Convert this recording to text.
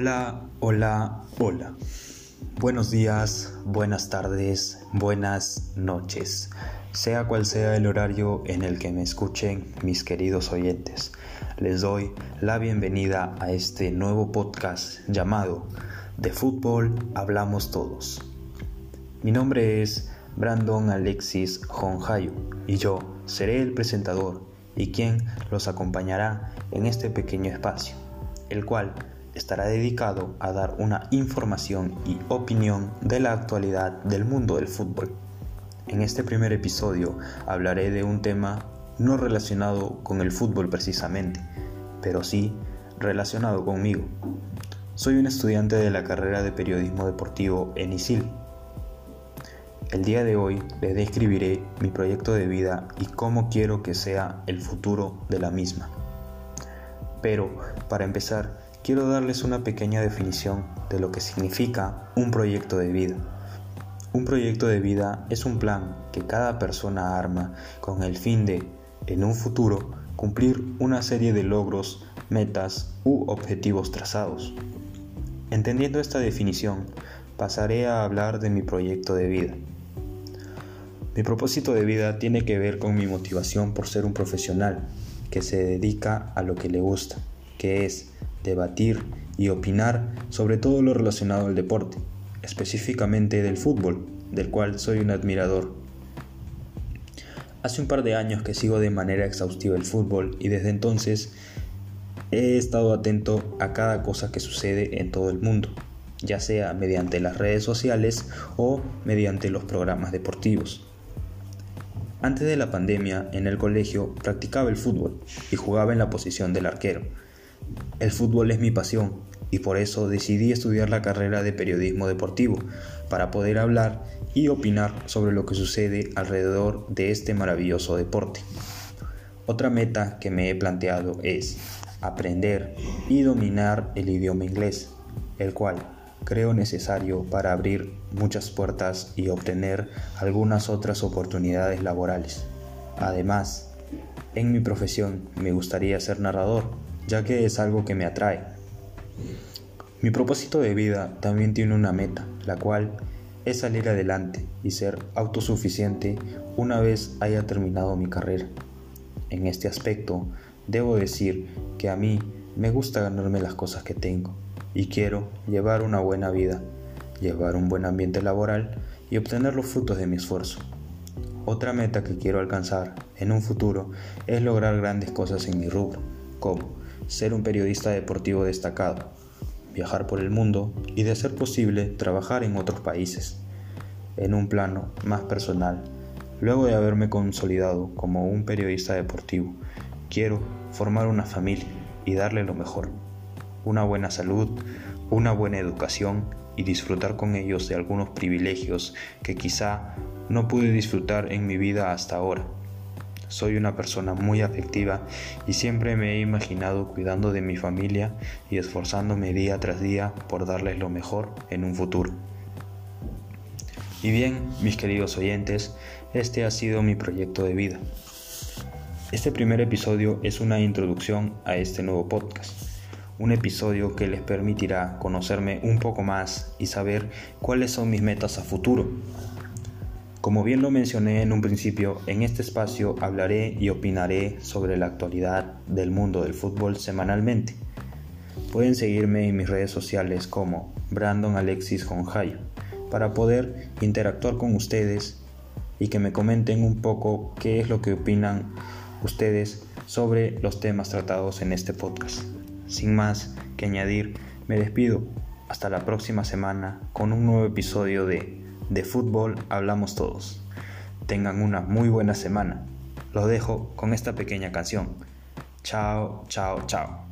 Hola, hola, hola. Buenos días, buenas tardes, buenas noches. Sea cual sea el horario en el que me escuchen mis queridos oyentes, les doy la bienvenida a este nuevo podcast llamado De fútbol hablamos todos. Mi nombre es Brandon Alexis Honjayo y yo seré el presentador y quien los acompañará en este pequeño espacio, el cual estará dedicado a dar una información y opinión de la actualidad del mundo del fútbol. En este primer episodio hablaré de un tema no relacionado con el fútbol precisamente, pero sí relacionado conmigo. Soy un estudiante de la carrera de periodismo deportivo en ISIL. El día de hoy les describiré mi proyecto de vida y cómo quiero que sea el futuro de la misma. Pero, para empezar, quiero darles una pequeña definición de lo que significa un proyecto de vida. Un proyecto de vida es un plan que cada persona arma con el fin de, en un futuro, cumplir una serie de logros, metas u objetivos trazados. Entendiendo esta definición, pasaré a hablar de mi proyecto de vida. Mi propósito de vida tiene que ver con mi motivación por ser un profesional que se dedica a lo que le gusta, que es debatir y opinar sobre todo lo relacionado al deporte, específicamente del fútbol, del cual soy un admirador. Hace un par de años que sigo de manera exhaustiva el fútbol y desde entonces he estado atento a cada cosa que sucede en todo el mundo, ya sea mediante las redes sociales o mediante los programas deportivos. Antes de la pandemia, en el colegio practicaba el fútbol y jugaba en la posición del arquero. El fútbol es mi pasión y por eso decidí estudiar la carrera de periodismo deportivo, para poder hablar y opinar sobre lo que sucede alrededor de este maravilloso deporte. Otra meta que me he planteado es aprender y dominar el idioma inglés, el cual creo necesario para abrir muchas puertas y obtener algunas otras oportunidades laborales. Además, en mi profesión me gustaría ser narrador, ya que es algo que me atrae. Mi propósito de vida también tiene una meta, la cual es salir adelante y ser autosuficiente una vez haya terminado mi carrera. En este aspecto, debo decir que a mí me gusta ganarme las cosas que tengo y quiero llevar una buena vida, llevar un buen ambiente laboral y obtener los frutos de mi esfuerzo. Otra meta que quiero alcanzar en un futuro es lograr grandes cosas en mi rubro, como ser un periodista deportivo destacado, viajar por el mundo y de ser posible trabajar en otros países. En un plano más personal, luego de haberme consolidado como un periodista deportivo, quiero formar una familia y darle lo mejor, una buena salud, una buena educación y disfrutar con ellos de algunos privilegios que quizá no pude disfrutar en mi vida hasta ahora. Soy una persona muy afectiva y siempre me he imaginado cuidando de mi familia y esforzándome día tras día por darles lo mejor en un futuro. Y bien, mis queridos oyentes, este ha sido mi proyecto de vida. Este primer episodio es una introducción a este nuevo podcast, un episodio que les permitirá conocerme un poco más y saber cuáles son mis metas a futuro, como bien lo mencioné en un principio, en este espacio hablaré y opinaré sobre la actualidad del mundo del fútbol semanalmente. Pueden seguirme en mis redes sociales como Brandon Alexis Jonjayo para poder interactuar con ustedes y que me comenten un poco qué es lo que opinan ustedes sobre los temas tratados en este podcast. Sin más que añadir, me despido. Hasta la próxima semana con un nuevo episodio de de fútbol hablamos todos. Tengan una muy buena semana. Los dejo con esta pequeña canción. Chao, chao, chao.